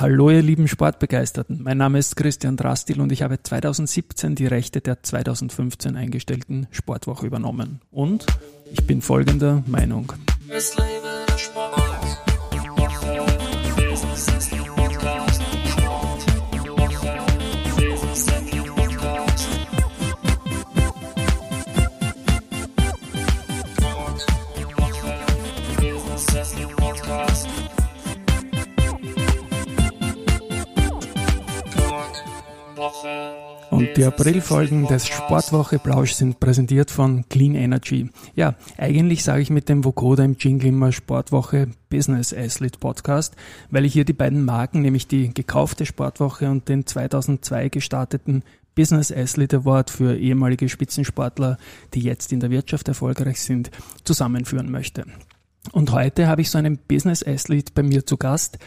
Hallo ihr lieben Sportbegeisterten, mein Name ist Christian Drastil und ich habe 2017 die Rechte der 2015 eingestellten Sportwoche übernommen. Und ich bin folgender Meinung. Es lebe der Sport. Und die Aprilfolgen des Sportwoche Plausch sind präsentiert von Clean Energy. Ja, eigentlich sage ich mit dem Vokoda im Jingle immer Sportwoche Business Athlete Podcast, weil ich hier die beiden Marken, nämlich die gekaufte Sportwoche und den 2002 gestarteten Business Athlete Award für ehemalige Spitzensportler, die jetzt in der Wirtschaft erfolgreich sind, zusammenführen möchte. Und heute habe ich so einen Business Athlete bei mir zu Gast,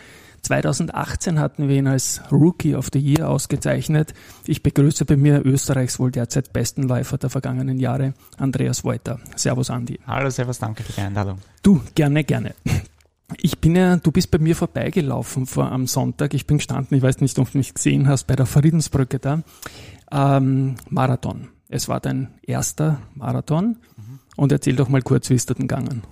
2018 hatten wir ihn als Rookie of the Year ausgezeichnet. Ich begrüße bei mir Österreichs wohl derzeit besten Läufer der vergangenen Jahre, Andreas Wolter. Servus, Andi. Hallo, servus, danke für die Einladung. Du, gerne, gerne. Ich bin ja, du bist bei mir vorbeigelaufen vor am Sonntag. Ich bin gestanden, ich weiß nicht, ob du mich gesehen hast, bei der Friedensbrücke da. Ähm, Marathon. Es war dein erster Marathon. Mhm. Und erzähl doch mal kurz, wie ist das denn gegangen?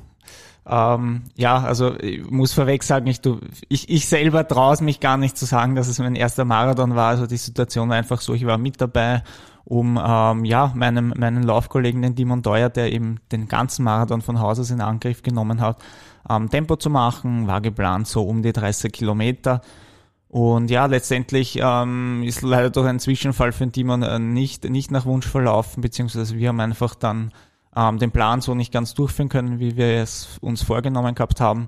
Ähm, ja, also ich muss vorweg sagen, ich, du, ich, ich selber traue es mich gar nicht zu sagen, dass es mein erster Marathon war. Also die Situation war einfach so, ich war mit dabei, um ähm, ja meinem meinen Laufkollegen, den Dimon Deuer, der eben den ganzen Marathon von Haus aus in Angriff genommen hat, ähm, Tempo zu machen. War geplant so um die 30 Kilometer. Und ja, letztendlich ähm, ist leider durch einen Zwischenfall für den Timon äh, nicht, nicht nach Wunsch verlaufen, beziehungsweise wir haben einfach dann ähm, den Plan so nicht ganz durchführen können, wie wir es uns vorgenommen gehabt haben.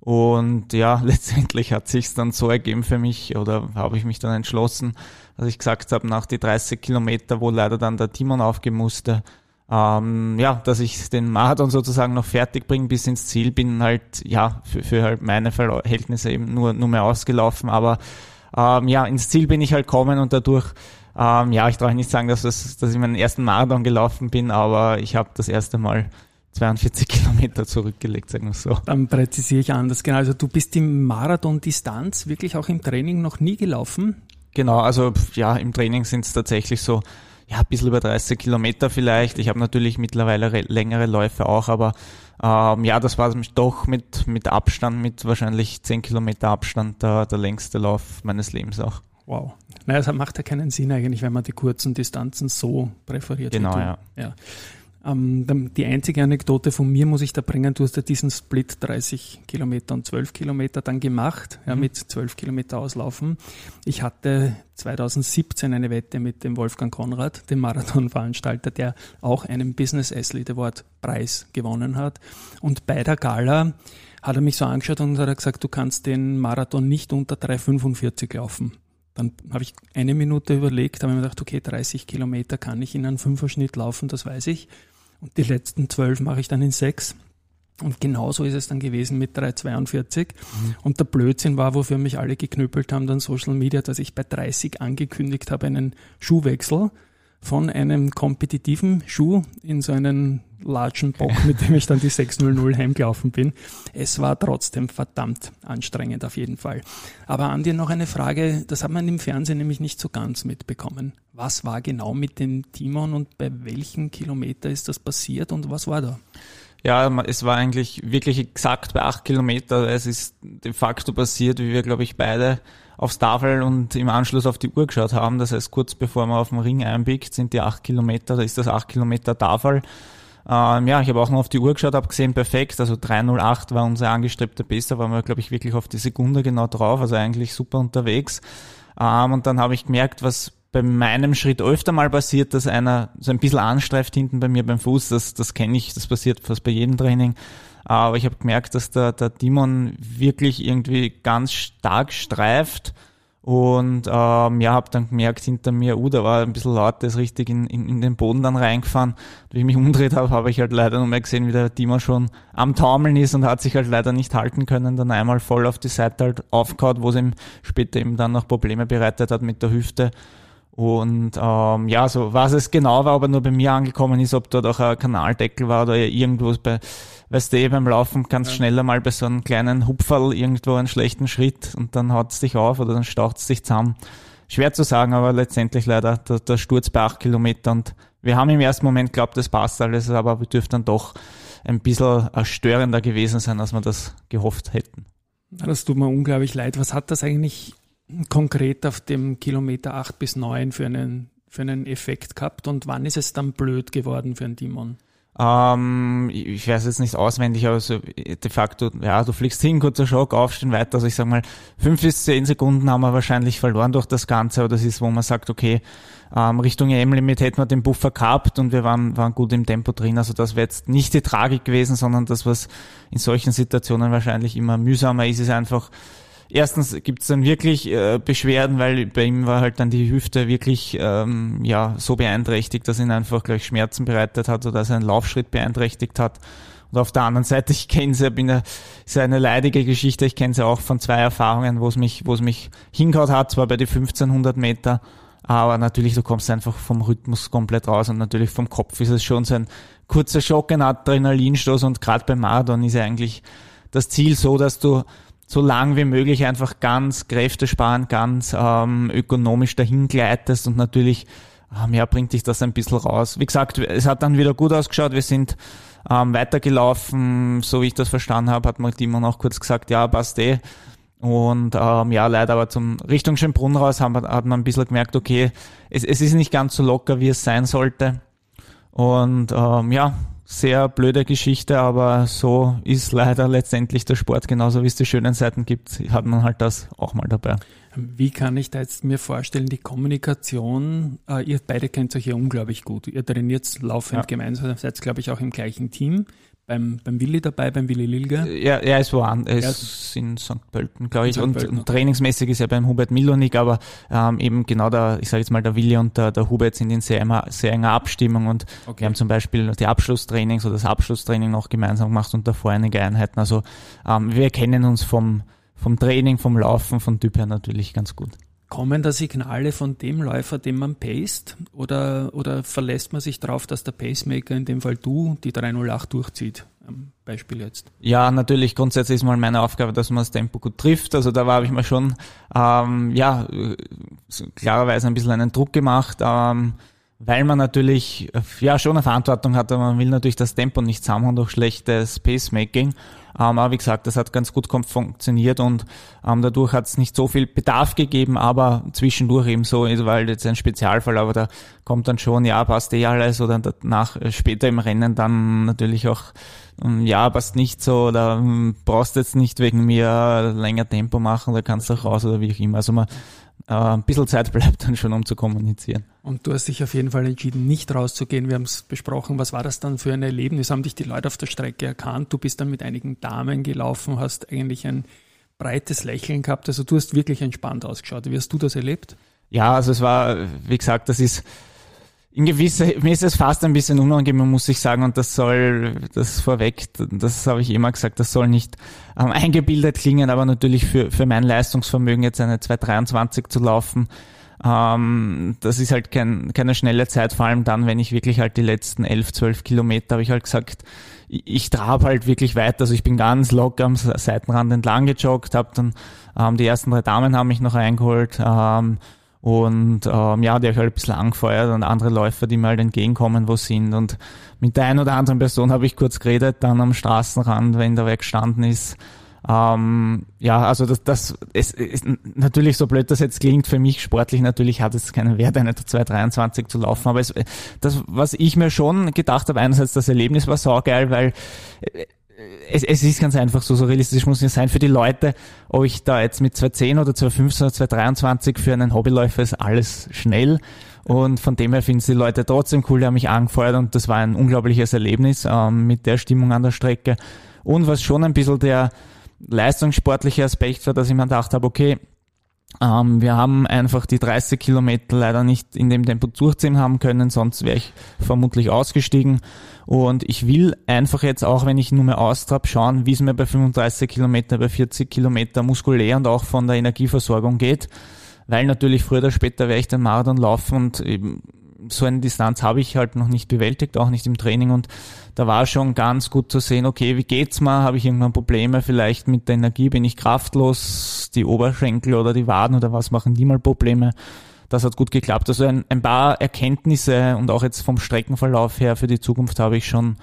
Und ja, letztendlich hat sich dann so ergeben für mich oder habe ich mich dann entschlossen, dass ich gesagt habe, nach die 30 Kilometer, wo leider dann der Timon aufgehen musste, ähm, ja, dass ich den Marathon sozusagen noch fertig bringe bis ins Ziel, bin halt, ja, für, für halt meine Verhältnisse eben nur, nur mehr ausgelaufen, aber ähm, ja, ins Ziel bin ich halt kommen und dadurch ähm, ja, ich traue nicht sagen, dass, das, dass ich meinen ersten Marathon gelaufen bin, aber ich habe das erste Mal 42 Kilometer zurückgelegt, sagen wir so. Dann präzisiere ich anders. Genau, also du bist die Marathon-Distanz wirklich auch im Training noch nie gelaufen? Genau, also ja, im Training sind es tatsächlich so, ja, ein bisschen über 30 Kilometer vielleicht. Ich habe natürlich mittlerweile längere Läufe auch, aber ähm, ja, das war doch mit, mit Abstand, mit wahrscheinlich 10 Kilometer Abstand der, der längste Lauf meines Lebens auch. Wow. Naja, es macht ja keinen Sinn eigentlich, wenn man die kurzen Distanzen so präferiert. Genau, ja. ja. Ähm, die einzige Anekdote von mir muss ich da bringen, du hast ja diesen Split 30 Kilometer und 12 Kilometer dann gemacht, ja, mhm. mit 12 Kilometer auslaufen. Ich hatte 2017 eine Wette mit dem Wolfgang Konrad, dem Marathonveranstalter, der auch einen Business Athlete Award Preis gewonnen hat. Und bei der Gala hat er mich so angeschaut und hat gesagt, du kannst den Marathon nicht unter 3,45 laufen. Dann habe ich eine Minute überlegt, habe mir gedacht, okay, 30 Kilometer kann ich in einem Fünferschnitt laufen, das weiß ich. Und die letzten zwölf mache ich dann in sechs. Und genauso ist es dann gewesen mit 342. Mhm. Und der Blödsinn war, wofür mich alle geknüppelt haben, dann Social Media, dass ich bei 30 angekündigt habe, einen Schuhwechsel von einem kompetitiven Schuh in so einen largen Bock, mit dem ich dann die 600 heimgelaufen bin. Es war trotzdem verdammt anstrengend auf jeden Fall. Aber an dir noch eine Frage, das hat man im Fernsehen nämlich nicht so ganz mitbekommen. Was war genau mit dem Timon und bei welchen Kilometer ist das passiert und was war da? Ja, es war eigentlich wirklich exakt bei acht Kilometer. Es ist de facto passiert, wie wir, glaube ich, beide aufs Tafel und im Anschluss auf die Uhr geschaut haben. Das heißt, kurz bevor man auf den Ring einbiegt, sind die acht Kilometer, da ist das acht Kilometer Tafel. Ähm, ja, ich habe auch noch auf die Uhr geschaut, habe gesehen, perfekt, also 308 war unser angestrebter Besser, waren wir, glaube ich, wirklich auf die Sekunde genau drauf, also eigentlich super unterwegs. Ähm, und dann habe ich gemerkt, was bei meinem Schritt öfter mal passiert, dass einer so ein bisschen anstreift hinten bei mir beim Fuß, das, das kenne ich, das passiert fast bei jedem Training. Aber ich habe gemerkt, dass der, der Dimon wirklich irgendwie ganz stark streift und ähm, ja, habe dann gemerkt hinter mir, uh, da war ein bisschen laut, der ist richtig in, in, in den Boden dann reingefahren. Wie ich mich umdreht habe, habe ich halt leider noch mal gesehen, wie der Dimon schon am Taumeln ist und hat sich halt leider nicht halten können, dann einmal voll auf die Seite halt aufgehauen, wo es ihm später eben dann noch Probleme bereitet hat mit der Hüfte. Und ähm, ja, so was es genau war, ob er nur bei mir angekommen ist, ob dort auch ein Kanaldeckel war oder irgendwo bei, weißt du, eh, beim Laufen ganz ja. schneller mal bei so einem kleinen Hupferl irgendwo einen schlechten Schritt und dann haut es dich auf oder dann staucht es dich zusammen. Schwer zu sagen, aber letztendlich leider der, der Sturz bei acht Kilometer und wir haben im ersten Moment glaubt, das passt alles, aber wir dürften dann doch ein bisschen störender gewesen sein, als wir das gehofft hätten. Das tut mir unglaublich leid. Was hat das eigentlich konkret auf dem Kilometer 8 bis 9 für einen, für einen Effekt gehabt und wann ist es dann blöd geworden für einen Timon? Ähm, ich weiß jetzt nicht auswendig, aber so de facto, ja, du fliegst hin, kurzer Schock, aufstehen, weiter. Also ich sag mal, fünf bis zehn Sekunden haben wir wahrscheinlich verloren durch das Ganze, aber das ist, wo man sagt, okay, ähm, Richtung EM-Limit hätten wir den Buffer gehabt und wir waren, waren gut im Tempo drin. Also das wäre jetzt nicht die Tragik gewesen, sondern das, was in solchen Situationen wahrscheinlich immer mühsamer ist, ist einfach, erstens gibt es dann wirklich äh, Beschwerden, weil bei ihm war halt dann die Hüfte wirklich ähm, ja so beeinträchtigt, dass ihn einfach gleich Schmerzen bereitet hat oder seinen Laufschritt beeinträchtigt hat. Und auf der anderen Seite, ich kenne sie, bin ja, ist eine leidige Geschichte, ich kenne sie auch von zwei Erfahrungen, wo es mich, wo es mich hingehaut hat, zwar bei die 1500 Meter, aber natürlich, du kommst einfach vom Rhythmus komplett raus und natürlich vom Kopf ist es schon so ein kurzer Schock, ein Adrenalinstoß und gerade beim Marathon ist ja eigentlich das Ziel so, dass du so lang wie möglich einfach ganz kräftesparend, ganz ähm, ökonomisch dahin gleitest und natürlich ähm, ja, bringt dich das ein bisschen raus. Wie gesagt, es hat dann wieder gut ausgeschaut. Wir sind ähm, weitergelaufen, so wie ich das verstanden habe, hat mal Timon auch kurz gesagt, ja, passt eh. Und ähm, ja, leider aber zum Richtung Schönbrunn raus haben, hat man ein bisschen gemerkt, okay, es, es ist nicht ganz so locker, wie es sein sollte. Und ähm, ja, sehr blöde Geschichte, aber so ist leider letztendlich der Sport, genauso wie es die schönen Seiten gibt, hat man halt das auch mal dabei. Wie kann ich da jetzt mir vorstellen, die Kommunikation, äh, ihr beide kennt euch ja unglaublich gut. Ihr trainiert laufend ja. gemeinsam, seid glaube ich auch im gleichen Team beim, beim Willi dabei, beim Willi Lilger? Ja, er ist woanders, er ist in St. Pölten, glaube ich. Und, und, trainingsmäßig ist er beim Hubert Milonik, aber ähm, eben genau der, ich sage jetzt mal, der Willi und der, der Hubert sind in sehr, sehr enger Abstimmung und okay. wir haben zum Beispiel die Abschlusstrainings oder das Abschlusstraining noch gemeinsam gemacht und davor einige Einheiten. Also ähm, wir kennen uns vom, vom Training, vom Laufen, von Typ her natürlich ganz gut. Kommen da Signale von dem Läufer, den man paced, oder, oder verlässt man sich darauf, dass der Pacemaker, in dem Fall du, die 308 durchzieht? Beispiel jetzt. Ja, natürlich, grundsätzlich ist mal meine Aufgabe, dass man das Tempo gut trifft. Also da habe ich mir schon, ähm, ja, klarerweise ein bisschen einen Druck gemacht, ähm, weil man natürlich, ja, schon eine Verantwortung hat, aber man will natürlich das Tempo nicht zusammenhauen durch schlechtes Pacemaking. Ähm, aber wie gesagt, das hat ganz gut funktioniert und ähm, dadurch hat es nicht so viel Bedarf gegeben, aber zwischendurch eben so, weil jetzt ein Spezialfall, aber da kommt dann schon, ja, passt eh alles oder danach äh, später im Rennen dann natürlich auch, ähm, ja, passt nicht so oder ähm, brauchst jetzt nicht wegen mir länger Tempo machen oder kannst auch raus oder wie auch immer. Also man äh, ein bisschen Zeit bleibt dann schon, um zu kommunizieren. Und du hast dich auf jeden Fall entschieden, nicht rauszugehen. Wir haben es besprochen. Was war das dann für ein Erlebnis? Haben dich die Leute auf der Strecke erkannt? Du bist dann mit einigen Damen gelaufen, hast eigentlich ein breites Lächeln gehabt. Also du hast wirklich entspannt ausgeschaut. Wie hast du das erlebt? Ja, also es war, wie gesagt, das ist in gewisser, mir ist es fast ein bisschen unangenehm, muss ich sagen, und das soll, das vorweg, das habe ich immer gesagt, das soll nicht ähm, eingebildet klingen, aber natürlich für, für mein Leistungsvermögen jetzt eine 223 zu laufen, ähm, das ist halt kein, keine schnelle Zeit, vor allem dann, wenn ich wirklich halt die letzten 11, 12 Kilometer, habe ich halt gesagt, ich, ich trab halt wirklich weiter, also ich bin ganz locker am Seitenrand entlang gejoggt, habe dann, ähm, die ersten drei Damen haben mich noch eingeholt, ähm, und ähm, ja, die habe halt ein bisschen angefeuert und andere Läufer, die mir halt entgegenkommen, wo sind. Und mit der einen oder anderen Person habe ich kurz geredet, dann am Straßenrand, wenn der gestanden ist. Ähm, ja, also das, das es ist natürlich so blöd, das jetzt klingt, für mich sportlich natürlich hat es keinen Wert, eine 223 zu laufen. Aber es, das, was ich mir schon gedacht habe, einerseits das Erlebnis war saugeil, weil es, es ist ganz einfach so, so realistisch muss es sein für die Leute, ob ich da jetzt mit 210 oder 215 oder 223 für einen Hobbyläufer ist alles schnell. Und von dem her finden es die Leute trotzdem cool, die haben mich angefeuert und das war ein unglaubliches Erlebnis ähm, mit der Stimmung an der Strecke. Und was schon ein bisschen der leistungssportliche Aspekt war, dass ich mir gedacht habe, okay, ähm, wir haben einfach die 30 Kilometer leider nicht in dem Tempo durchziehen haben können, sonst wäre ich vermutlich ausgestiegen. Und ich will einfach jetzt auch, wenn ich nur mehr austrab, schauen, wie es mir bei 35 Kilometer, bei 40 Kilometer muskulär und auch von der Energieversorgung geht. weil natürlich früher oder später werde ich den Marathon laufen und eben so eine Distanz habe ich halt noch nicht bewältigt, auch nicht im Training und da war schon ganz gut zu sehen, okay, wie geht's mal? Habe ich irgendwann Probleme vielleicht mit der Energie? Bin ich kraftlos? Die Oberschenkel oder die Waden oder was machen die mal Probleme? Das hat gut geklappt. Also ein, ein paar Erkenntnisse und auch jetzt vom Streckenverlauf her für die Zukunft habe ich schon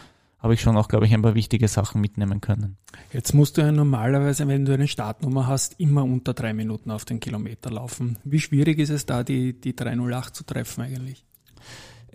habe ich schon auch, glaube ich, ein paar wichtige Sachen mitnehmen können. Jetzt musst du ja normalerweise, wenn du eine Startnummer hast, immer unter drei Minuten auf den Kilometer laufen. Wie schwierig ist es da, die, die 308 zu treffen eigentlich?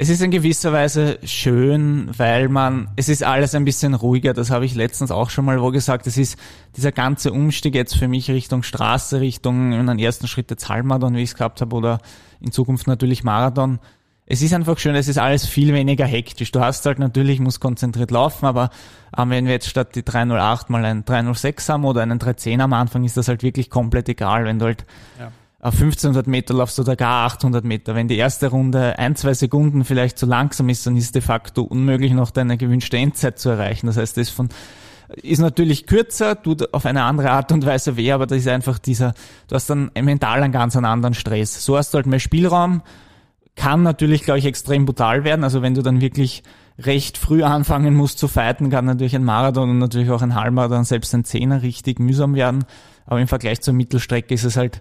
Es ist in gewisser Weise schön, weil man, es ist alles ein bisschen ruhiger. Das habe ich letztens auch schon mal wo gesagt. Es ist dieser ganze Umstieg jetzt für mich Richtung Straße, Richtung in den ersten Schritt jetzt Halbmarathon, wie ich es gehabt habe, oder in Zukunft natürlich Marathon. Es ist einfach schön, es ist alles viel weniger hektisch. Du hast halt natürlich, musst konzentriert laufen, aber ähm, wenn wir jetzt statt die 308 mal einen 306 haben oder einen 310 am Anfang, ist das halt wirklich komplett egal, wenn du halt ja 1500 Meter laufst oder gar 800 Meter. Wenn die erste Runde ein, zwei Sekunden vielleicht zu langsam ist, dann ist de facto unmöglich, noch deine gewünschte Endzeit zu erreichen. Das heißt, das von, ist natürlich kürzer, tut auf eine andere Art und Weise weh, aber das ist einfach dieser, du hast dann mental einen ganz anderen Stress. So hast du halt mehr Spielraum, kann natürlich, glaube ich, extrem brutal werden. Also wenn du dann wirklich recht früh anfangen musst zu fighten, kann natürlich ein Marathon und natürlich auch ein Halbmarathon, selbst ein Zehner richtig mühsam werden. Aber im Vergleich zur Mittelstrecke ist es halt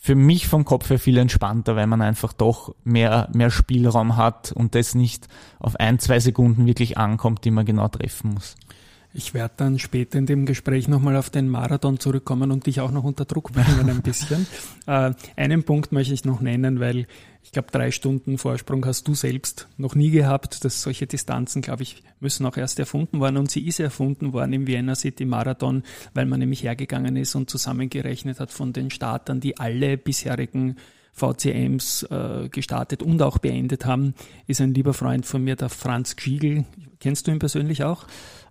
für mich vom Kopf her viel entspannter, weil man einfach doch mehr, mehr Spielraum hat und das nicht auf ein, zwei Sekunden wirklich ankommt, die man genau treffen muss. Ich werde dann später in dem Gespräch nochmal auf den Marathon zurückkommen und dich auch noch unter Druck bringen ein bisschen. äh, einen Punkt möchte ich noch nennen, weil ich glaube, drei Stunden Vorsprung hast du selbst noch nie gehabt. Dass solche Distanzen, glaube ich, müssen auch erst erfunden worden. Und sie ist erfunden worden im Vienna City Marathon, weil man nämlich hergegangen ist und zusammengerechnet hat von den Startern, die alle bisherigen VCMs äh, gestartet und auch beendet haben, ist ein lieber Freund von mir, der Franz Gschiegel. Kennst du ihn persönlich auch?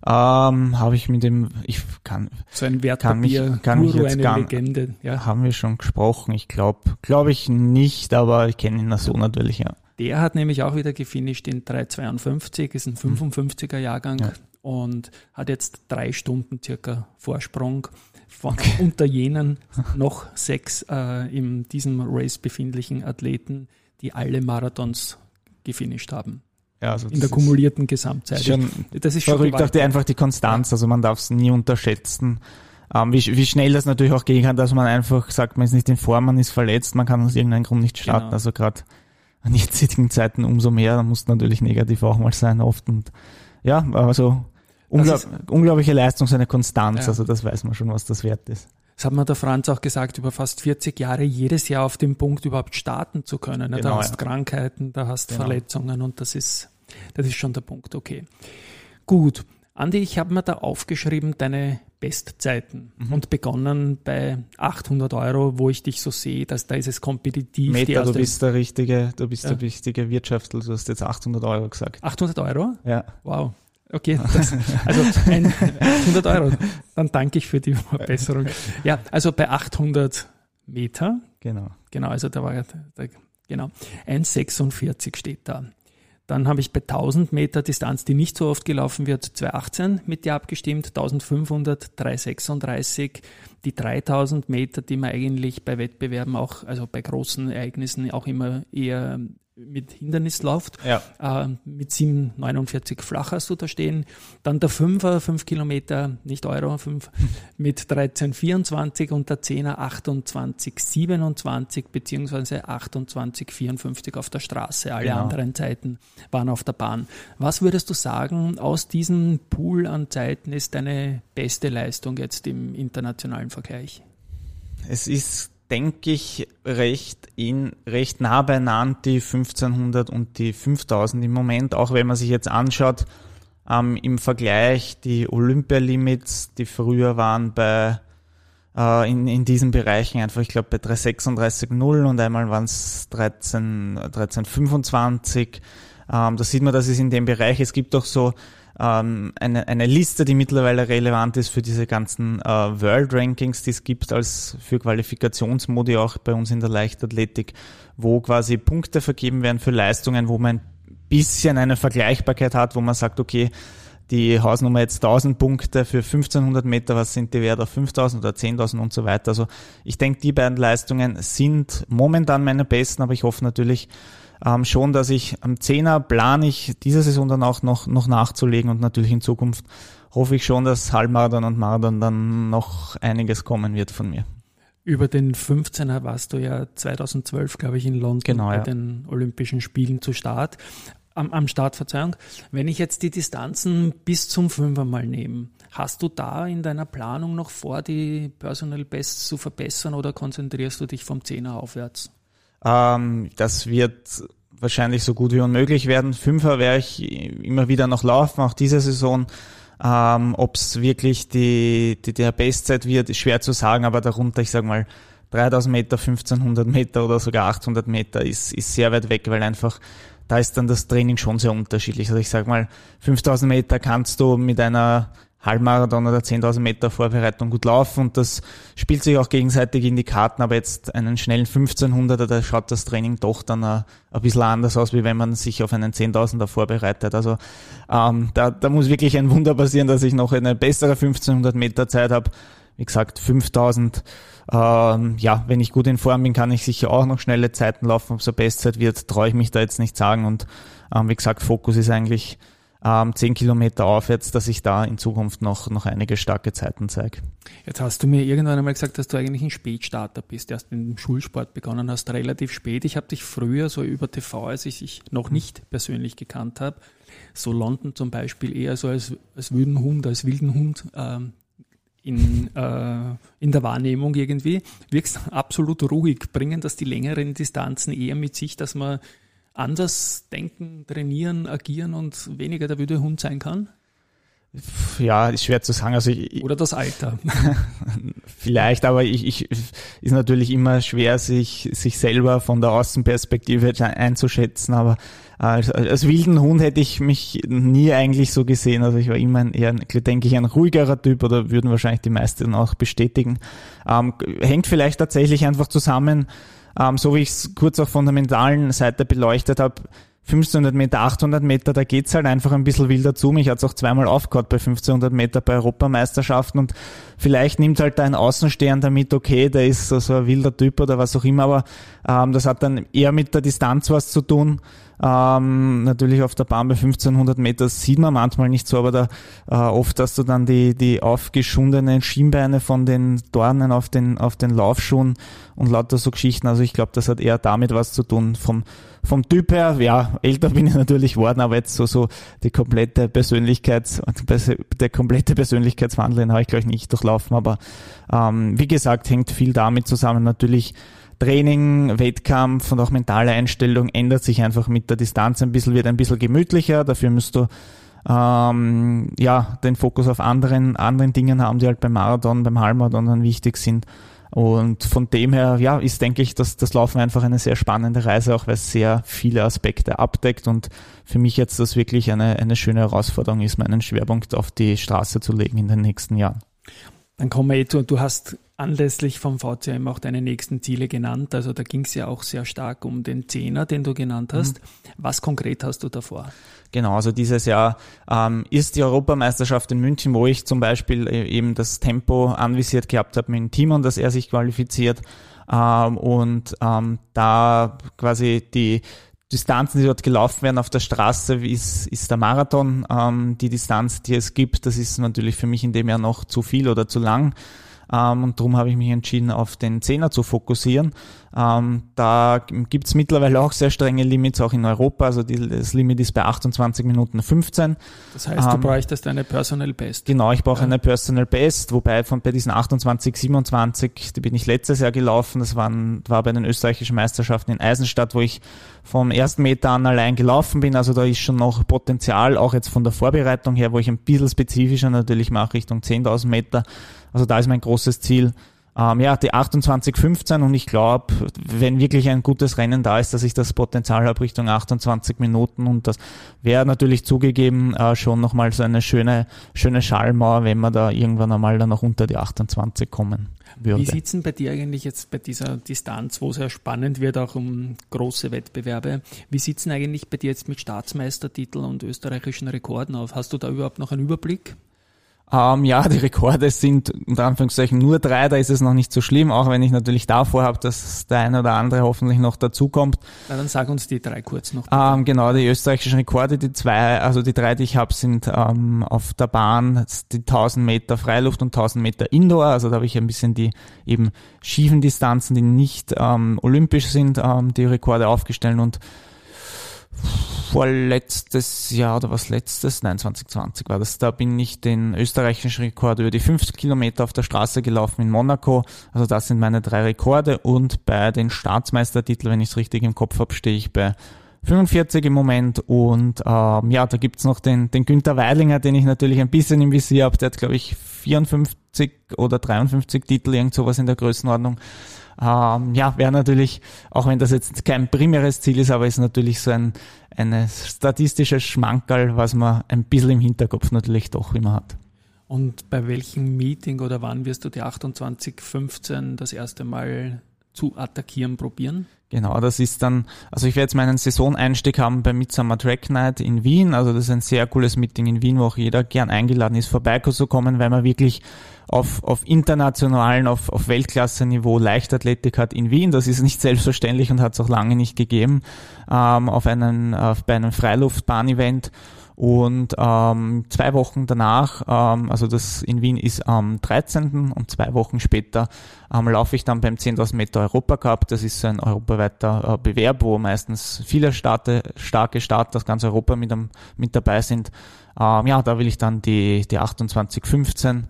Ähm, habe ich mit dem, ich kann, so ein Wertpapier, kann mich, kann mich jetzt eine gar, Legende. Ja. Haben wir schon gesprochen? Ich glaube, glaube ich nicht, aber ich kenne ihn so natürlich, ja. Der hat nämlich auch wieder gefinisht in 3,52, ist ein 55er hm. Jahrgang ja. und hat jetzt drei Stunden circa Vorsprung okay. unter jenen noch sechs äh, in diesem Race befindlichen Athleten, die alle Marathons gefinisht haben. Ja, also in der kumulierten Gesamtzeit. Schon das ist schon verrückt auch die, einfach die Konstanz, also man darf es nie unterschätzen. Ähm, wie, wie schnell das natürlich auch gehen kann, dass man einfach sagt, man ist nicht in Form, man ist verletzt, man kann aus irgendeinem Grund nicht starten. Genau. Also gerade an jetzigen Zeiten umso mehr, da muss natürlich negativ auch mal sein oft. Und ja, also unglaub, ist, unglaubliche Leistung, seine Konstanz, ja. also das weiß man schon, was das wert ist. Das hat mir der Franz auch gesagt, über fast 40 Jahre jedes Jahr auf dem Punkt überhaupt starten zu können. Genau, da hast ja. Krankheiten, da hast genau. Verletzungen und das ist, das ist schon der Punkt. Okay. Gut. Andi, ich habe mir da aufgeschrieben deine Bestzeiten mhm. und begonnen bei 800 Euro, wo ich dich so sehe, dass da ist es kompetitiv. Meter, du bist der richtige, du bist ja. der richtige Wirtschaftler, du hast jetzt 800 Euro gesagt. 800 Euro? Ja. Wow. Okay, das, also ein, 100 Euro. Dann danke ich für die Verbesserung. Ja, also bei 800 Meter. Genau. Genau, also da war da, genau 1,46 steht da. Dann habe ich bei 1000 Meter Distanz, die nicht so oft gelaufen wird, 2,18 mit dir abgestimmt, 1500, 3,36. Die 3000 Meter, die man eigentlich bei Wettbewerben auch, also bei großen Ereignissen auch immer eher mit Hindernis läuft. Ja. Äh, mit 7,49 flach hast du da stehen. Dann der 5er, 5 Kilometer, nicht Euro, 5, mit 13,24 und der 10er 28,27 beziehungsweise 28,54 auf der Straße. Alle genau. anderen Zeiten waren auf der Bahn. Was würdest du sagen, aus diesem Pool an Zeiten ist deine beste Leistung jetzt im internationalen Vergleich? Es ist denke ich, recht in, recht nah beieinander, die 1500 und die 5000 im Moment, auch wenn man sich jetzt anschaut, ähm, im Vergleich die Olympia-Limits, die früher waren bei, äh, in, in diesen Bereichen einfach, ich glaube bei 336,0 und einmal waren es 13, 1325. Ähm, da sieht man, dass es in dem Bereich, es gibt auch so ähm, eine, eine Liste, die mittlerweile relevant ist für diese ganzen äh, World Rankings, die es gibt als für Qualifikationsmodi auch bei uns in der Leichtathletik, wo quasi Punkte vergeben werden für Leistungen, wo man ein bisschen eine Vergleichbarkeit hat, wo man sagt, okay, die Hausnummer jetzt 1000 Punkte für 1500 Meter, was sind die wert auf 5000 oder 10.000 und so weiter. Also ich denke, die beiden Leistungen sind momentan meine besten, aber ich hoffe natürlich ähm, schon, dass ich am Zehner plane ich diese Saison dann auch noch, noch nachzulegen und natürlich in Zukunft hoffe ich schon, dass Halbmarathon und Marathon dann noch einiges kommen wird von mir. Über den 15er warst du ja 2012, glaube ich, in London genau, bei ja. den Olympischen Spielen zu Start. Am, am Start, Verzeihung. Wenn ich jetzt die Distanzen bis zum Fünfer mal nehme, hast du da in deiner Planung noch vor, die Personal Bests zu verbessern oder konzentrierst du dich vom Zehner aufwärts? Ähm, das wird wahrscheinlich so gut wie unmöglich werden. Fünfer werde ich immer wieder noch laufen, auch diese Saison. Ähm, Ob es wirklich die, die, der Bestzeit wird, ist schwer zu sagen, aber darunter, ich sag mal, 3000 Meter, 1500 Meter oder sogar 800 Meter ist, ist sehr weit weg, weil einfach da ist dann das Training schon sehr unterschiedlich. Also ich sag mal, 5000 Meter kannst du mit einer Halbmarathon oder 10.000 Meter Vorbereitung gut laufen und das spielt sich auch gegenseitig in die Karten, aber jetzt einen schnellen 1500er, da schaut das Training doch dann ein, ein bisschen anders aus, wie wenn man sich auf einen 10.000er vorbereitet. Also ähm, da, da muss wirklich ein Wunder passieren, dass ich noch eine bessere 1500 Meter Zeit habe. Wie gesagt, 5000, ähm, ja, wenn ich gut in Form bin, kann ich sicher auch noch schnelle Zeiten laufen. Ob es eine Bestzeit wird, traue ich mich da jetzt nicht sagen und ähm, wie gesagt, Fokus ist eigentlich ähm, 10 Kilometer aufwärts, dass ich da in Zukunft noch, noch einige starke Zeiten zeige. Jetzt hast du mir irgendwann einmal gesagt, dass du eigentlich ein Spätstarter bist, erst mit dem Schulsport begonnen hast, relativ spät. Ich habe dich früher so über TV, als ich dich noch nicht persönlich gekannt habe, so London zum Beispiel eher so als, als wilden Hund, als wilden Hund ähm, in, äh, in der Wahrnehmung irgendwie. Wirkst absolut ruhig, bringen das die längeren Distanzen eher mit sich, dass man anders denken, trainieren, agieren und weniger der wilde Hund sein kann? Ja, ist schwer zu sagen. Also ich, Oder das Alter. Vielleicht, aber ich, ich ist natürlich immer schwer, sich, sich selber von der Außenperspektive einzuschätzen. Aber als, als wilden Hund hätte ich mich nie eigentlich so gesehen. Also ich war immer ein, eher, denke ich, ein ruhigerer Typ oder würden wahrscheinlich die meisten auch bestätigen. Ähm, hängt vielleicht tatsächlich einfach zusammen ähm, so wie ich es kurz auch von der mentalen Seite beleuchtet habe, 1500 Meter, 800 Meter, da geht's halt einfach ein bisschen wilder zu. Mich hat's auch zweimal aufgehört bei 1500 Meter bei Europameisterschaften und vielleicht nimmt halt da ein Außenstehender mit, okay, der ist so, so ein wilder Typ oder was auch immer, aber ähm, das hat dann eher mit der Distanz was zu tun. Ähm, natürlich auf der Bahn bei 1500 Meter sieht man manchmal nicht so, aber da äh, oft hast du dann die, die aufgeschundenen Schienbeine von den Dornen auf den, auf den Laufschuhen und lauter so Geschichten. Also ich glaube, das hat eher damit was zu tun. Vom, vom Typ her, ja, älter bin ich natürlich worden, aber jetzt so, so die komplette Persönlichkeits, der komplette Persönlichkeitswandel, habe ich glaube ich nicht durchlaufen, aber ähm, wie gesagt, hängt viel damit zusammen. Natürlich Training, Wettkampf und auch mentale Einstellung ändert sich einfach mit der Distanz ein bisschen, wird ein bisschen gemütlicher. Dafür musst du ähm, ja den Fokus auf anderen, anderen Dingen haben, die halt beim Marathon, beim Halbmarathon dann wichtig sind. Und von dem her, ja, ist, denke ich, dass das Laufen einfach eine sehr spannende Reise, auch weil es sehr viele Aspekte abdeckt und für mich jetzt das wirklich eine, eine schöne Herausforderung ist, meinen Schwerpunkt auf die Straße zu legen in den nächsten Jahren. Dann kommen wir eh zu, du hast anlässlich vom VCM auch deine nächsten Ziele genannt. Also da ging es ja auch sehr stark um den Zehner, den du genannt hast. Mhm. Was konkret hast du davor? Genau, also dieses Jahr ähm, ist die Europameisterschaft in München, wo ich zum Beispiel e-, eben das Tempo anvisiert gehabt habe mit Timon, dass er sich qualifiziert. Ähm, und ähm, da quasi die Distanzen, die dort gelaufen werden auf der Straße, ist, ist der Marathon ähm, die Distanz, die es gibt. Das ist natürlich für mich in dem Jahr noch zu viel oder zu lang. Ähm, und darum habe ich mich entschieden, auf den Zehner zu fokussieren. Ähm, da gibt's mittlerweile auch sehr strenge Limits, auch in Europa. Also die, das Limit ist bei 28 Minuten 15. Das heißt, du ähm, bräuchtest eine Personal Best. Genau, ich brauche ja. eine Personal Best, wobei von bei diesen 28, 27, die bin ich letztes Jahr gelaufen. Das waren, war bei den österreichischen Meisterschaften in Eisenstadt, wo ich vom ersten Meter an allein gelaufen bin. Also da ist schon noch Potenzial, auch jetzt von der Vorbereitung her, wo ich ein bisschen spezifischer natürlich mache, Richtung 10.000 Meter. Also da ist mein großes Ziel, ähm, ja, die 28,15 und ich glaube, wenn wirklich ein gutes Rennen da ist, dass ich das Potenzial habe Richtung 28 Minuten und das wäre natürlich zugegeben äh, schon nochmal so eine schöne, schöne Schallmauer, wenn wir da irgendwann einmal dann noch unter die 28 kommen. Würde. Wie sieht's denn bei dir eigentlich jetzt bei dieser Distanz, wo es ja spannend wird, auch um große Wettbewerbe? Wie sieht's denn eigentlich bei dir jetzt mit Staatsmeistertitel und österreichischen Rekorden auf? Hast du da überhaupt noch einen Überblick? Ähm, ja, die Rekorde sind unter Anführungszeichen nur drei, da ist es noch nicht so schlimm, auch wenn ich natürlich davor habe, dass der eine oder andere hoffentlich noch dazukommt. Na, dann sag uns die drei kurz noch. Ähm, genau, die österreichischen Rekorde, die zwei, also die drei, die ich habe, sind ähm, auf der Bahn die 1000 Meter Freiluft und 1000 Meter Indoor, also da habe ich ein bisschen die eben schiefen Distanzen, die nicht ähm, olympisch sind, ähm, die Rekorde aufgestellt und vorletztes Jahr oder was letztes? Nein, 2020 war das. Da bin ich den österreichischen Rekord über die 50 Kilometer auf der Straße gelaufen in Monaco. Also das sind meine drei Rekorde und bei den Staatsmeistertiteln, wenn ich es richtig im Kopf habe, stehe ich bei 45 im Moment und ähm, ja, da gibt's noch den, den Günther Weilinger, den ich natürlich ein bisschen im Visier habe. Der hat, glaube ich, 54 oder 53 Titel, irgend sowas in der Größenordnung. Ähm, ja, wäre natürlich, auch wenn das jetzt kein primäres Ziel ist, aber ist natürlich so ein eine statistisches Schmankerl, was man ein bisschen im Hinterkopf natürlich doch immer hat. Und bei welchem Meeting oder wann wirst du die 2815 das erste Mal zu attackieren probieren? Genau, das ist dann, also ich werde jetzt meinen Saisoneinstieg haben bei Midsummer Track Night in Wien. Also das ist ein sehr cooles Meeting in Wien, wo auch jeder gern eingeladen ist, vorbeizukommen, weil man wirklich auf, auf internationalen, auf, auf Weltklasse-Niveau Leichtathletik hat in Wien. Das ist nicht selbstverständlich und hat es auch lange nicht gegeben ähm, auf einen, auf, bei einem Freiluftbahn-Event. Und ähm, zwei Wochen danach, ähm, also das in Wien ist am 13. und zwei Wochen später ähm, laufe ich dann beim 10.000 Meter Europacup. Das ist ein europaweiter äh, Bewerb, wo meistens viele Starte, starke Starter aus ganz Europa mit, am, mit dabei sind. Ähm, ja, da will ich dann die, die 28.15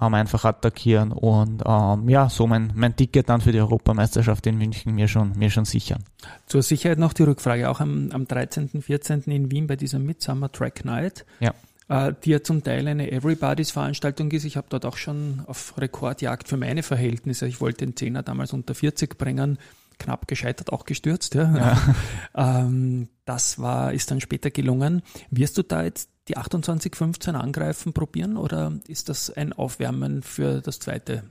ähm, einfach attackieren und ähm, ja, so mein, mein Ticket dann für die Europameisterschaft in München mir schon, mir schon sichern. Zur Sicherheit noch die Rückfrage, auch am, am 13., 14. in Wien bei dieser Midsummer Track Night. Ja äh, die ja zum Teil eine Everybody's-Veranstaltung ist. Ich habe dort auch schon auf Rekordjagd für meine Verhältnisse. Ich wollte den Zehner damals unter 40 bringen, knapp gescheitert, auch gestürzt. Ja. ja. ähm, das war, ist dann später gelungen. Wirst du da jetzt die 28-15 angreifen probieren oder ist das ein Aufwärmen für das zweite?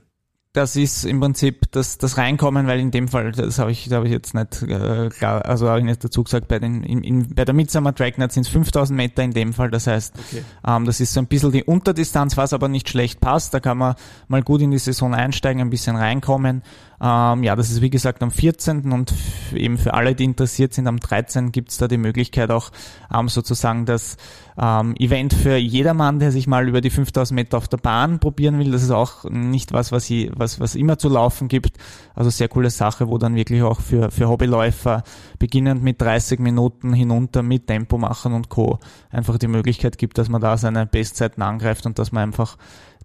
Das ist im Prinzip das, das Reinkommen, weil in dem Fall, das habe ich, da habe ich jetzt nicht äh, klar, also habe ich nicht dazu gesagt, bei, den, in, in, bei der Midsummer Dragnet sind es 5000 Meter in dem Fall, das heißt, okay. ähm, das ist so ein bisschen die Unterdistanz, was aber nicht schlecht passt, da kann man mal gut in die Saison einsteigen, ein bisschen reinkommen ähm, ja, das ist wie gesagt am 14. und eben für alle, die interessiert sind, am 13. gibt's da die Möglichkeit auch ähm, sozusagen das ähm, Event für jedermann, der sich mal über die 5000 Meter auf der Bahn probieren will. Das ist auch nicht was, was, ich, was, was immer zu laufen gibt. Also sehr coole Sache, wo dann wirklich auch für, für Hobbyläufer beginnend mit 30 Minuten hinunter mit Tempo machen und Co. einfach die Möglichkeit gibt, dass man da seine Bestzeiten angreift und dass man einfach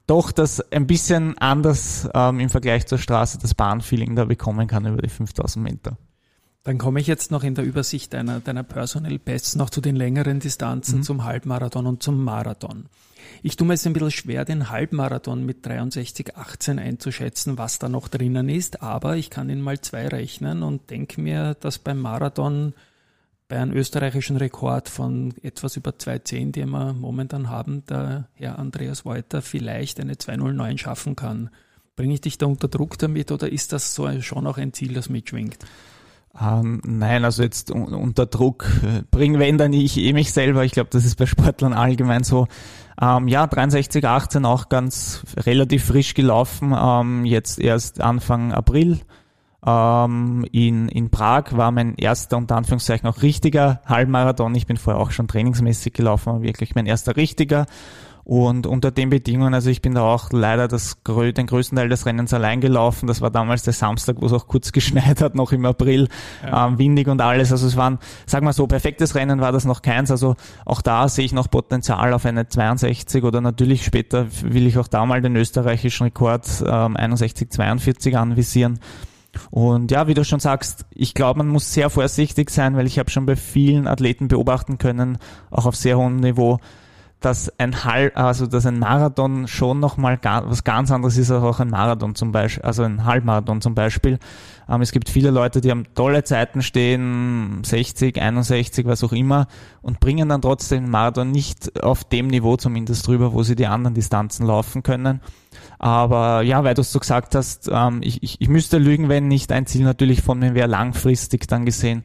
doch das ein bisschen anders ähm, im Vergleich zur Straße das Bahnfeeling da bekommen kann über die 5000 Meter. Dann komme ich jetzt noch in der Übersicht deiner, deiner Personal Bests noch zu den längeren Distanzen, mhm. zum Halbmarathon und zum Marathon. Ich tue mir jetzt ein bisschen schwer, den Halbmarathon mit 63,18 einzuschätzen, was da noch drinnen ist, aber ich kann ihn mal zwei rechnen und denke mir, dass beim Marathon bei einem österreichischen Rekord von etwas über 2,10, den wir momentan haben, der Herr Andreas Wolter vielleicht eine 2,09 schaffen kann. Bringe ich dich da unter Druck damit oder ist das so schon auch ein Ziel, das mitschwingt? Ähm, nein, also jetzt unter Druck äh, bringen wenn dann ich eh mich selber. Ich glaube, das ist bei Sportlern allgemein so. Ähm, ja, 63, 18 auch ganz relativ frisch gelaufen. Ähm, jetzt erst Anfang April ähm, in, in Prag war mein erster, unter Anführungszeichen, auch richtiger Halbmarathon. Ich bin vorher auch schon trainingsmäßig gelaufen, aber wirklich mein erster richtiger. Und unter den Bedingungen, also ich bin da auch leider das, den größten Teil des Rennens allein gelaufen. Das war damals der Samstag, wo es auch kurz geschneit hat, noch im April, ja. ähm, windig und alles. Also es waren, sag mal so, perfektes Rennen war das noch keins. Also auch da sehe ich noch Potenzial auf eine 62 oder natürlich später will ich auch da mal den österreichischen Rekord ähm, 61, 42 anvisieren. Und ja, wie du schon sagst, ich glaube, man muss sehr vorsichtig sein, weil ich habe schon bei vielen Athleten beobachten können, auch auf sehr hohem Niveau, dass ein Halb, also dass ein Marathon schon nochmal was ganz anderes ist als auch ein Marathon zum Beispiel, also ein Halbmarathon zum Beispiel. Ähm, es gibt viele Leute, die haben tolle Zeiten stehen, 60, 61, was auch immer, und bringen dann trotzdem den Marathon nicht auf dem Niveau zumindest drüber, wo sie die anderen Distanzen laufen können. Aber ja, weil du es so gesagt hast, ähm, ich, ich, ich müsste lügen, wenn nicht ein Ziel natürlich von mir wäre, langfristig dann gesehen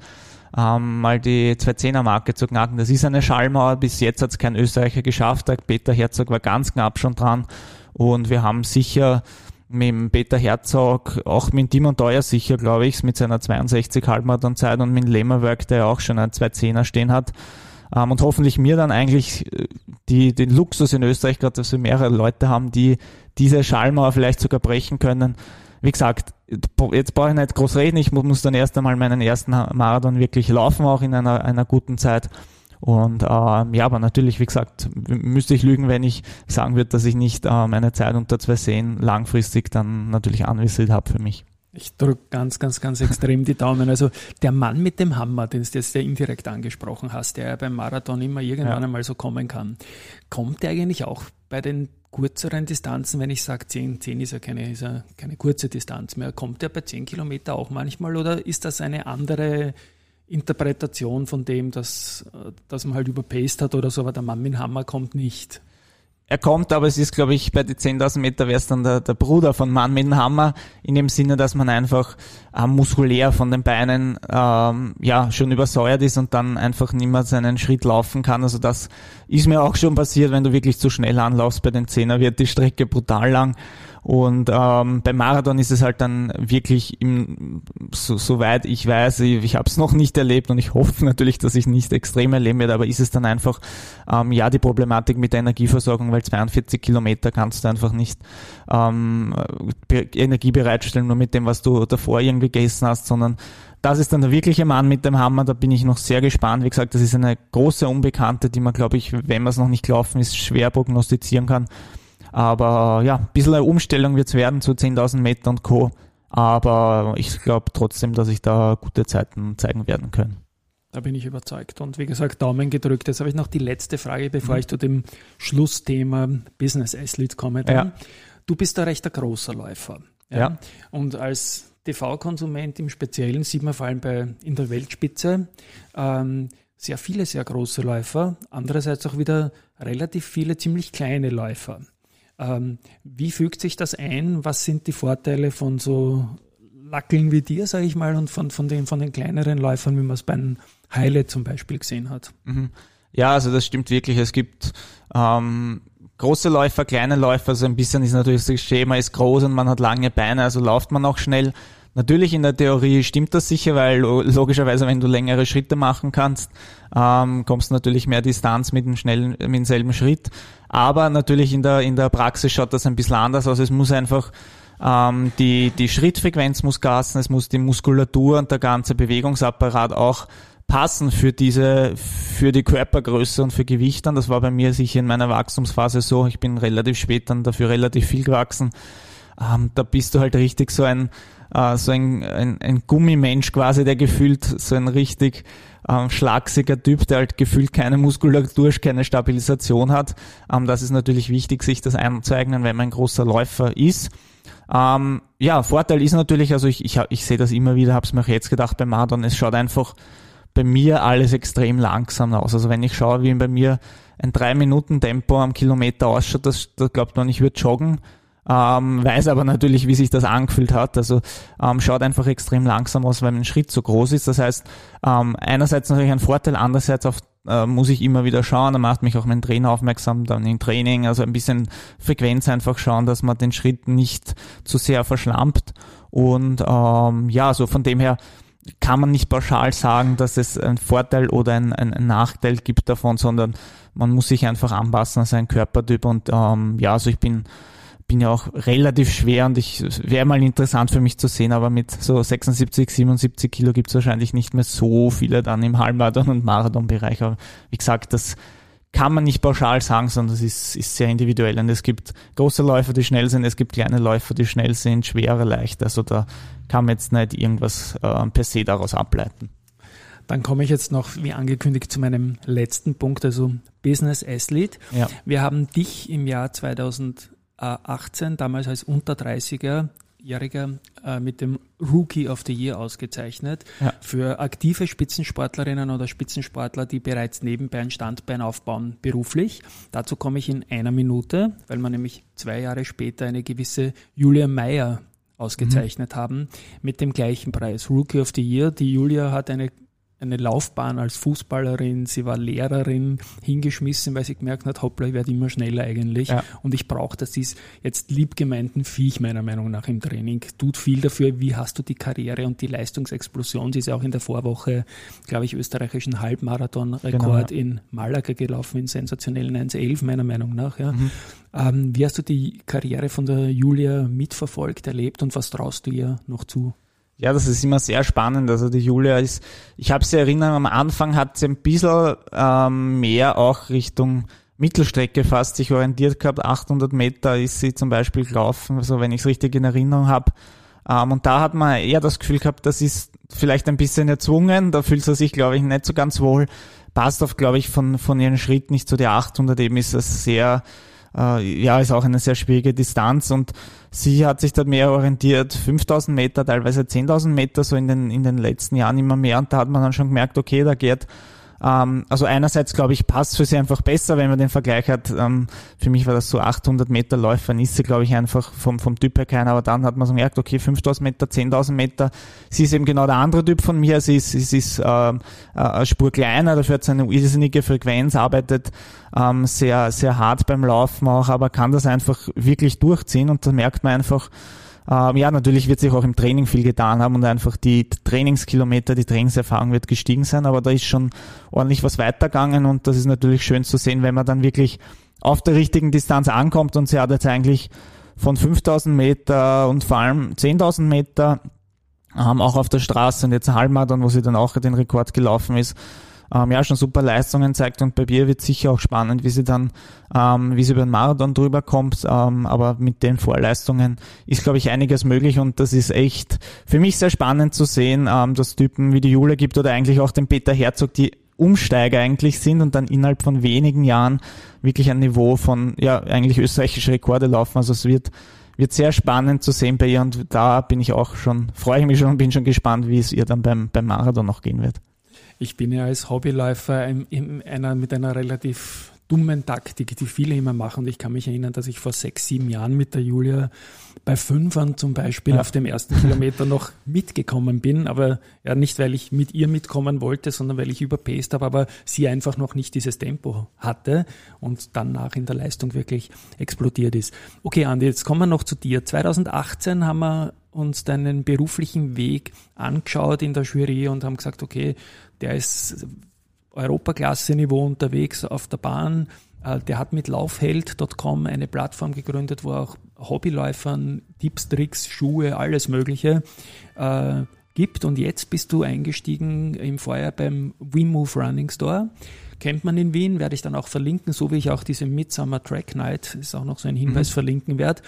ähm, mal die 210er Marke zu knacken. Das ist eine Schallmauer. Bis jetzt hat es kein Österreicher geschafft. Der Peter Herzog war ganz knapp schon dran. Und wir haben sicher mit dem Peter Herzog, auch mit Timon Teuer sicher, glaube ich, mit seiner 62 Halbmarathon-Zeit und mit Lemmerwerk, der auch schon einen 210er stehen hat. Ähm, und hoffentlich mir dann eigentlich äh, die, den Luxus in Österreich, gerade dass wir mehrere Leute haben, die diese Schallmauer vielleicht sogar brechen können, wie gesagt, jetzt brauche ich nicht groß reden, ich muss dann erst einmal meinen ersten Marathon wirklich laufen, auch in einer, einer guten Zeit. Und ähm, ja, aber natürlich, wie gesagt, müsste ich lügen, wenn ich sagen würde, dass ich nicht äh, meine Zeit unter zwei Seen langfristig dann natürlich anvisiert habe für mich. Ich drücke ganz, ganz, ganz extrem die Daumen. Also der Mann mit dem Hammer, den du jetzt indirekt angesprochen hast, der ja beim Marathon immer irgendwann ja. einmal so kommen kann, kommt der eigentlich auch bei den kürzeren Distanzen, wenn ich sage 10, 10 ist ja keine, ist ja keine kurze Distanz mehr, kommt der bei 10 Kilometer auch manchmal oder ist das eine andere Interpretation von dem, dass, dass man halt überpaced hat oder so, aber der Mann mit dem Hammer kommt nicht? Er kommt, aber es ist, glaube ich, bei den 10.000 Meter wäre es dann der, der Bruder von Mann mit dem Hammer, in dem Sinne, dass man einfach äh, muskulär von den Beinen ähm, ja schon übersäuert ist und dann einfach nicht mehr seinen Schritt laufen kann. Also das ist mir auch schon passiert, wenn du wirklich zu schnell anlaufst bei den Zehner, wird die Strecke brutal lang. Und ähm, beim Marathon ist es halt dann wirklich, im, so, soweit ich weiß, ich, ich habe es noch nicht erlebt und ich hoffe natürlich, dass ich nicht extrem erleben werde, aber ist es dann einfach, ähm, ja, die Problematik mit der Energieversorgung, weil 42 Kilometer kannst du einfach nicht ähm, Energie bereitstellen, nur mit dem, was du davor irgendwie gegessen hast, sondern das ist dann der wirkliche Mann mit dem Hammer, da bin ich noch sehr gespannt. Wie gesagt, das ist eine große Unbekannte, die man, glaube ich, wenn man es noch nicht gelaufen ist, schwer prognostizieren kann. Aber ja, ein bisschen eine Umstellung wird es werden zu 10.000 Meter und Co. Aber ich glaube trotzdem, dass ich da gute Zeiten zeigen werden können. Da bin ich überzeugt. Und wie gesagt, Daumen gedrückt. Jetzt habe ich noch die letzte Frage, bevor mhm. ich zu dem Schlussthema Business Athletes komme. Ja. Du bist ein rechter großer Läufer. Ja. ja. Und als TV-Konsument im Speziellen sieht man vor allem bei, in der Weltspitze ähm, sehr viele sehr große Läufer, andererseits auch wieder relativ viele ziemlich kleine Läufer. Ähm, wie fügt sich das ein? Was sind die Vorteile von so Lackeln wie dir, sage ich mal, und von, von, den, von den kleineren Läufern, wie man es beim Heile zum Beispiel gesehen hat? Mhm. Ja, also das stimmt wirklich. Es gibt ähm, große Läufer, kleine Läufer. So ein bisschen ist natürlich das Schema ist groß und man hat lange Beine, also läuft man auch schnell. Natürlich in der Theorie stimmt das sicher, weil logischerweise, wenn du längere Schritte machen kannst, ähm, kommst du natürlich mehr Distanz mit dem schnellen, mit demselben Schritt. Aber natürlich in der, in der Praxis schaut das ein bisschen anders aus. Es muss einfach ähm, die, die Schrittfrequenz muss gassen, es muss die Muskulatur und der ganze Bewegungsapparat auch passen für diese, für die Körpergröße und für Gewicht dann. Das war bei mir sicher in meiner Wachstumsphase so. Ich bin relativ spät dann dafür relativ viel gewachsen. Ähm, da bist du halt richtig so ein, äh, so ein, ein, ein Gummimensch quasi, der gefühlt so ein richtig ähm, schlagsiger Typ, der halt gefühlt keine Muskulatur, keine Stabilisation hat. Ähm, das ist natürlich wichtig, sich das einzueignen, wenn man ein großer Läufer ist. Ähm, ja, Vorteil ist natürlich, also ich, ich, ich sehe das immer wieder, habe es mir auch jetzt gedacht beim Marathon, es schaut einfach bei mir alles extrem langsam aus. Also wenn ich schaue, wie bei mir ein 3-Minuten-Tempo am Kilometer ausschaut, das, das glaubt man, ich würde joggen ähm, weiß aber natürlich, wie sich das angefühlt hat. Also ähm, schaut einfach extrem langsam aus, weil ein Schritt so groß ist. Das heißt, ähm, einerseits natürlich ein Vorteil, andererseits auf, äh, muss ich immer wieder schauen, da macht mich auch mein Trainer aufmerksam, dann im Training, also ein bisschen Frequenz einfach schauen, dass man den Schritt nicht zu sehr verschlampt. Und ähm, ja, so von dem her kann man nicht pauschal sagen, dass es einen Vorteil oder einen, einen Nachteil gibt davon, sondern man muss sich einfach anpassen an seinen Körpertyp und ähm, ja, also ich bin bin ja auch relativ schwer und ich wäre mal interessant für mich zu sehen, aber mit so 76, 77 Kilo gibt es wahrscheinlich nicht mehr so viele dann im Halbmarathon und Marathonbereich. Aber wie gesagt, das kann man nicht pauschal sagen, sondern es ist, ist sehr individuell. Und es gibt große Läufer, die schnell sind, es gibt kleine Läufer, die schnell sind, schwere, leicht. Also da kann man jetzt nicht irgendwas äh, per se daraus ableiten. Dann komme ich jetzt noch, wie angekündigt, zu meinem letzten Punkt, also Business Athlete. Ja. Wir haben dich im Jahr 2018, damals als unter 30er, Jähriger äh, mit dem Rookie of the Year ausgezeichnet ja. für aktive Spitzensportlerinnen oder Spitzensportler, die bereits nebenbei ein Standbein aufbauen beruflich. Dazu komme ich in einer Minute, weil wir nämlich zwei Jahre später eine gewisse Julia Meyer ausgezeichnet mhm. haben mit dem gleichen Preis, Rookie of the Year. Die Julia hat eine eine Laufbahn als Fußballerin, sie war Lehrerin, hingeschmissen, weil sie gemerkt hat, hoppla, ich werde immer schneller eigentlich ja. und ich brauche das ist jetzt liebgemeinten Viech meiner Meinung nach im Training. Tut viel dafür, wie hast du die Karriere und die Leistungsexplosion. Sie ist ja auch in der Vorwoche, glaube ich, österreichischen Halbmarathon-Rekord genau, ja. in Malaga gelaufen, in sensationellen 1.11 meiner Meinung nach. Ja. Mhm. Ähm, wie hast du die Karriere von der Julia mitverfolgt, erlebt und was traust du ihr noch zu? Ja, das ist immer sehr spannend. Also die Julia ist, ich habe sie erinnert, am Anfang hat sie ein bisschen ähm, mehr auch Richtung Mittelstrecke fast sich orientiert gehabt. 800 Meter ist sie zum Beispiel gelaufen, also wenn ich es richtig in Erinnerung habe. Ähm, und da hat man eher das Gefühl gehabt, das ist vielleicht ein bisschen erzwungen. Da fühlt sie sich, glaube ich, nicht so ganz wohl. Passt auf, glaube ich, von, von ihren Schritt nicht zu der 800. Eben ist es sehr äh, ja, ist auch eine sehr schwierige Distanz und sie hat sich dort mehr orientiert, 5000 Meter, teilweise 10.000 Meter, so in den, in den letzten Jahren immer mehr. Und da hat man dann schon gemerkt, okay, da geht ähm, also einerseits glaube ich, passt für sie einfach besser, wenn man den Vergleich hat. Ähm, für mich war das so 800 Meter Läufer, ist sie glaube ich einfach vom, vom Typ her keiner, aber dann hat man so gemerkt, okay, 5000 Meter, 10.000 Meter, sie ist eben genau der andere Typ von mir, sie ist, sie ist äh, eine Spur kleiner, dafür hat sie eine irrsinnige Frequenz, arbeitet ähm, sehr, sehr hart beim Laufen auch, aber kann das einfach wirklich durchziehen und da merkt man einfach, ähm, ja, natürlich wird sich auch im Training viel getan haben und einfach die Trainingskilometer, die Trainingserfahrung wird gestiegen sein, aber da ist schon ordentlich was weitergegangen und das ist natürlich schön zu sehen, wenn man dann wirklich auf der richtigen Distanz ankommt und sie hat jetzt eigentlich von 5000 Meter und vor allem 10.000 Meter ähm, auch auf der Straße und jetzt Halbmarathon, wo sie dann auch den Rekord gelaufen ist, ähm, ja schon super Leistungen zeigt und bei mir wird sicher auch spannend, wie sie dann, ähm, wie sie über den Marathon drüber kommt. Ähm, aber mit den Vorleistungen ist, glaube ich, einiges möglich und das ist echt für mich sehr spannend zu sehen, ähm, dass Typen wie die Jule gibt oder eigentlich auch den Peter Herzog, die Umsteiger eigentlich sind und dann innerhalb von wenigen Jahren wirklich ein Niveau von, ja, eigentlich österreichische Rekorde laufen. Also es wird, wird sehr spannend zu sehen bei ihr und da bin ich auch schon, freue ich mich schon und bin schon gespannt, wie es ihr dann beim, beim Marathon noch gehen wird. Ich bin ja als Hobbyläufer in, in einer, mit einer relativ dummen Taktik, die viele immer machen. Und ich kann mich erinnern, dass ich vor sechs, sieben Jahren mit der Julia bei Fünfern zum Beispiel ja. auf dem ersten Kilometer noch mitgekommen bin. Aber ja, nicht, weil ich mit ihr mitkommen wollte, sondern weil ich überpaced habe, aber sie einfach noch nicht dieses Tempo hatte und danach in der Leistung wirklich explodiert ist. Okay, Andi, jetzt kommen wir noch zu dir. 2018 haben wir uns deinen beruflichen Weg angeschaut in der Jury und haben gesagt, okay, der ist Europaklasse-Niveau unterwegs auf der Bahn. Äh, der hat mit Laufheld.com eine Plattform gegründet, wo auch Hobbyläufern Tipps, Tricks, Schuhe, alles Mögliche äh, gibt. Und jetzt bist du eingestiegen im Vorjahr beim WeMove Running Store. Kennt man in Wien, werde ich dann auch verlinken, so wie ich auch diese Midsummer Track Night, ist auch noch so ein Hinweis, mhm. verlinken werde.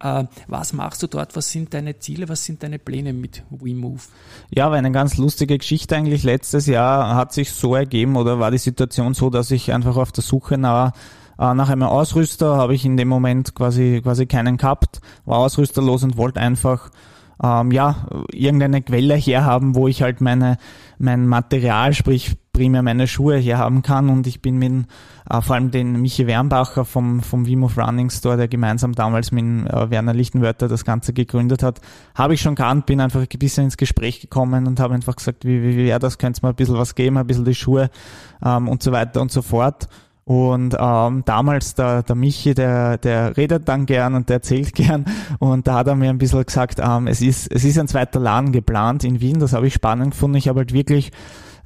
Äh, was machst du dort? Was sind deine Ziele? Was sind deine Pläne mit WeMove? Ja, war eine ganz lustige Geschichte eigentlich. Letztes Jahr hat sich so ergeben oder war die Situation so, dass ich einfach auf der Suche nach äh, nach einem Ausrüster habe ich in dem Moment quasi quasi keinen gehabt, war ausrüsterlos und wollte einfach ähm, ja irgendeine Quelle herhaben, wo ich halt meine mein Material, sprich primär meine Schuhe herhaben kann und ich bin mit äh, vor allem den Michi Wernbacher vom, vom Wim of Running Store, der gemeinsam damals mit äh, Werner Lichtenwörter das Ganze gegründet hat, habe ich schon gekannt, bin einfach ein bisschen ins Gespräch gekommen und habe einfach gesagt, wie, wie, wie wäre das, könnte es mal ein bisschen was geben, ein bisschen die Schuhe ähm, und so weiter und so fort. Und ähm, damals der, der Michi, der, der redet dann gern und der erzählt gern. Und da hat er mir ein bisschen gesagt, ähm, es, ist, es ist ein zweiter Laden geplant in Wien. Das habe ich spannend gefunden. Ich habe halt wirklich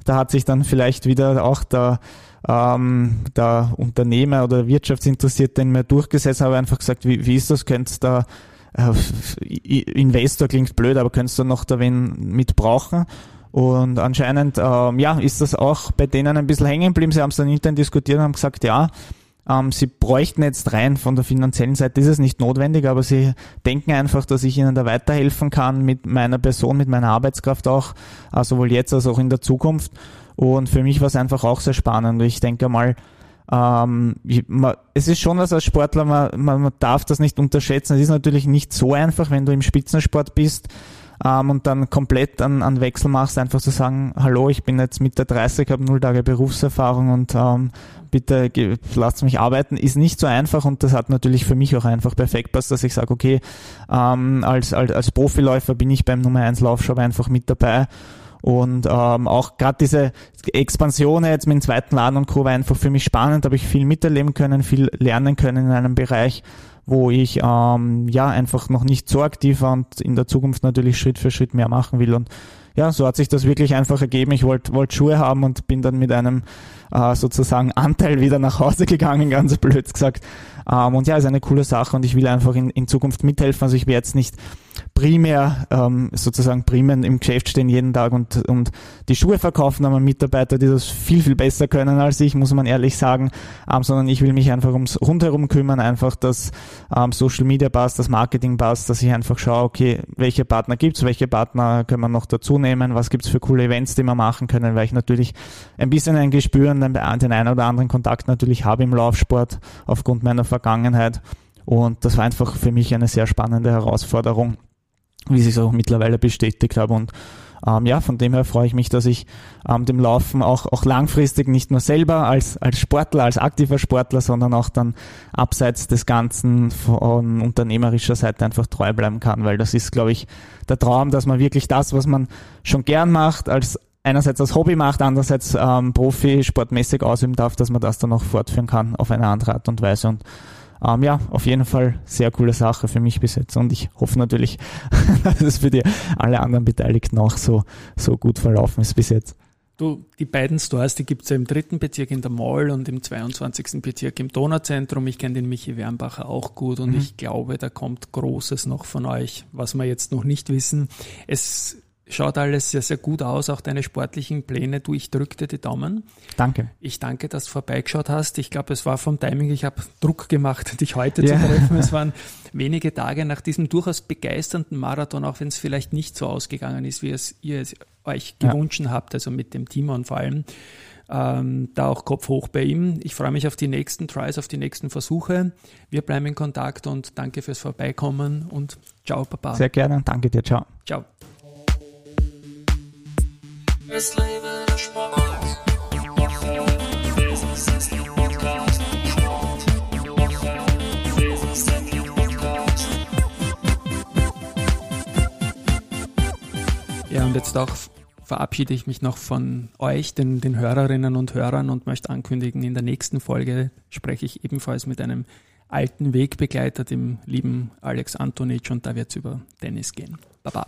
da hat sich dann vielleicht wieder auch der, ähm, der Unternehmer oder Wirtschaftsinteressierte in mir durchgesetzt, habe einfach gesagt, wie, wie ist das, könntest da äh, Investor klingt blöd, aber könntest du noch da wen mit brauchen? Und anscheinend, ähm, ja, ist das auch bei denen ein bisschen hängen geblieben. Sie haben es dann intern diskutiert und haben gesagt, ja, ähm, sie bräuchten jetzt rein von der finanziellen Seite, ist es nicht notwendig, aber sie denken einfach, dass ich ihnen da weiterhelfen kann mit meiner Person, mit meiner Arbeitskraft auch, äh, sowohl jetzt als auch in der Zukunft. Und für mich war es einfach auch sehr spannend. Ich denke mal, ähm, ich, man, es ist schon was als Sportler, man, man, man darf das nicht unterschätzen. Es ist natürlich nicht so einfach, wenn du im Spitzensport bist ähm, und dann komplett an, an Wechsel machst, einfach zu sagen, hallo, ich bin jetzt Mitte 30, habe null Tage Berufserfahrung und ähm, bitte lasst mich arbeiten, ist nicht so einfach und das hat natürlich für mich auch einfach perfekt passt, dass ich sage, okay, ähm, als, als, als Profiläufer bin ich beim Nummer 1 Laufshop einfach mit dabei. Und ähm, auch gerade diese Expansion jetzt mit dem zweiten Laden und Co. war einfach für mich spannend, habe ich viel miterleben können, viel lernen können in einem Bereich, wo ich ähm, ja einfach noch nicht so aktiv war und in der Zukunft natürlich Schritt für Schritt mehr machen will. Und ja, so hat sich das wirklich einfach ergeben. Ich wollte wollt Schuhe haben und bin dann mit einem äh, sozusagen Anteil wieder nach Hause gegangen, ganz blöd gesagt. Ähm, und ja, ist eine coole Sache und ich will einfach in, in Zukunft mithelfen. Also ich werde jetzt nicht primär ähm, sozusagen primär im Geschäft stehen jeden Tag und, und die Schuhe verkaufen, aber Mitarbeiter, die das viel, viel besser können als ich, muss man ehrlich sagen, ähm, sondern ich will mich einfach ums rundherum kümmern, einfach, dass ähm, Social Media passt, das Marketing passt, dass ich einfach schaue, okay, welche Partner gibt's, welche Partner können wir noch dazu nehmen, was gibt's für coole Events, die wir machen können, weil ich natürlich ein bisschen ein Gespür und den einen oder anderen Kontakt natürlich habe im Laufsport aufgrund meiner Vergangenheit. Und das war einfach für mich eine sehr spannende Herausforderung wie sich auch mittlerweile bestätigt habe. Und ähm, ja, von dem her freue ich mich, dass ich ähm, dem Laufen auch, auch langfristig nicht nur selber als, als Sportler, als aktiver Sportler, sondern auch dann abseits des Ganzen von unternehmerischer Seite einfach treu bleiben kann, weil das ist, glaube ich, der Traum, dass man wirklich das, was man schon gern macht, als einerseits als Hobby macht, andererseits ähm, Profi sportmäßig ausüben darf, dass man das dann auch fortführen kann auf eine andere Art und Weise. Und ähm, ja, auf jeden Fall sehr coole Sache für mich bis jetzt und ich hoffe natürlich, dass es für die alle anderen Beteiligten auch so, so gut verlaufen ist bis jetzt. Du, die beiden Stores, die gibt's ja im dritten Bezirk in der Mall und im 22. Bezirk im Donauzentrum. Ich kenne den Michi Wernbacher auch gut und mhm. ich glaube, da kommt Großes noch von euch, was wir jetzt noch nicht wissen. Es Schaut alles sehr, sehr gut aus, auch deine sportlichen Pläne. Du, ich drückte die Daumen. Danke. Ich danke, dass du vorbeigeschaut hast. Ich glaube, es war vom Timing, ich habe Druck gemacht, dich heute ja. zu treffen. Es waren wenige Tage nach diesem durchaus begeisternden Marathon, auch wenn es vielleicht nicht so ausgegangen ist, wie es ihr es euch gewünscht ja. habt, also mit dem Timon vor allem. Ähm, da auch Kopf hoch bei ihm. Ich freue mich auf die nächsten Tries, auf die nächsten Versuche. Wir bleiben in Kontakt und danke fürs Vorbeikommen und ciao, Papa. Sehr gerne, danke dir, ciao. Ciao. Ja, und jetzt auch verabschiede ich mich noch von euch, den, den Hörerinnen und Hörern, und möchte ankündigen, in der nächsten Folge spreche ich ebenfalls mit einem alten Wegbegleiter, dem lieben Alex Antonic, und da wird es über Tennis gehen. Baba.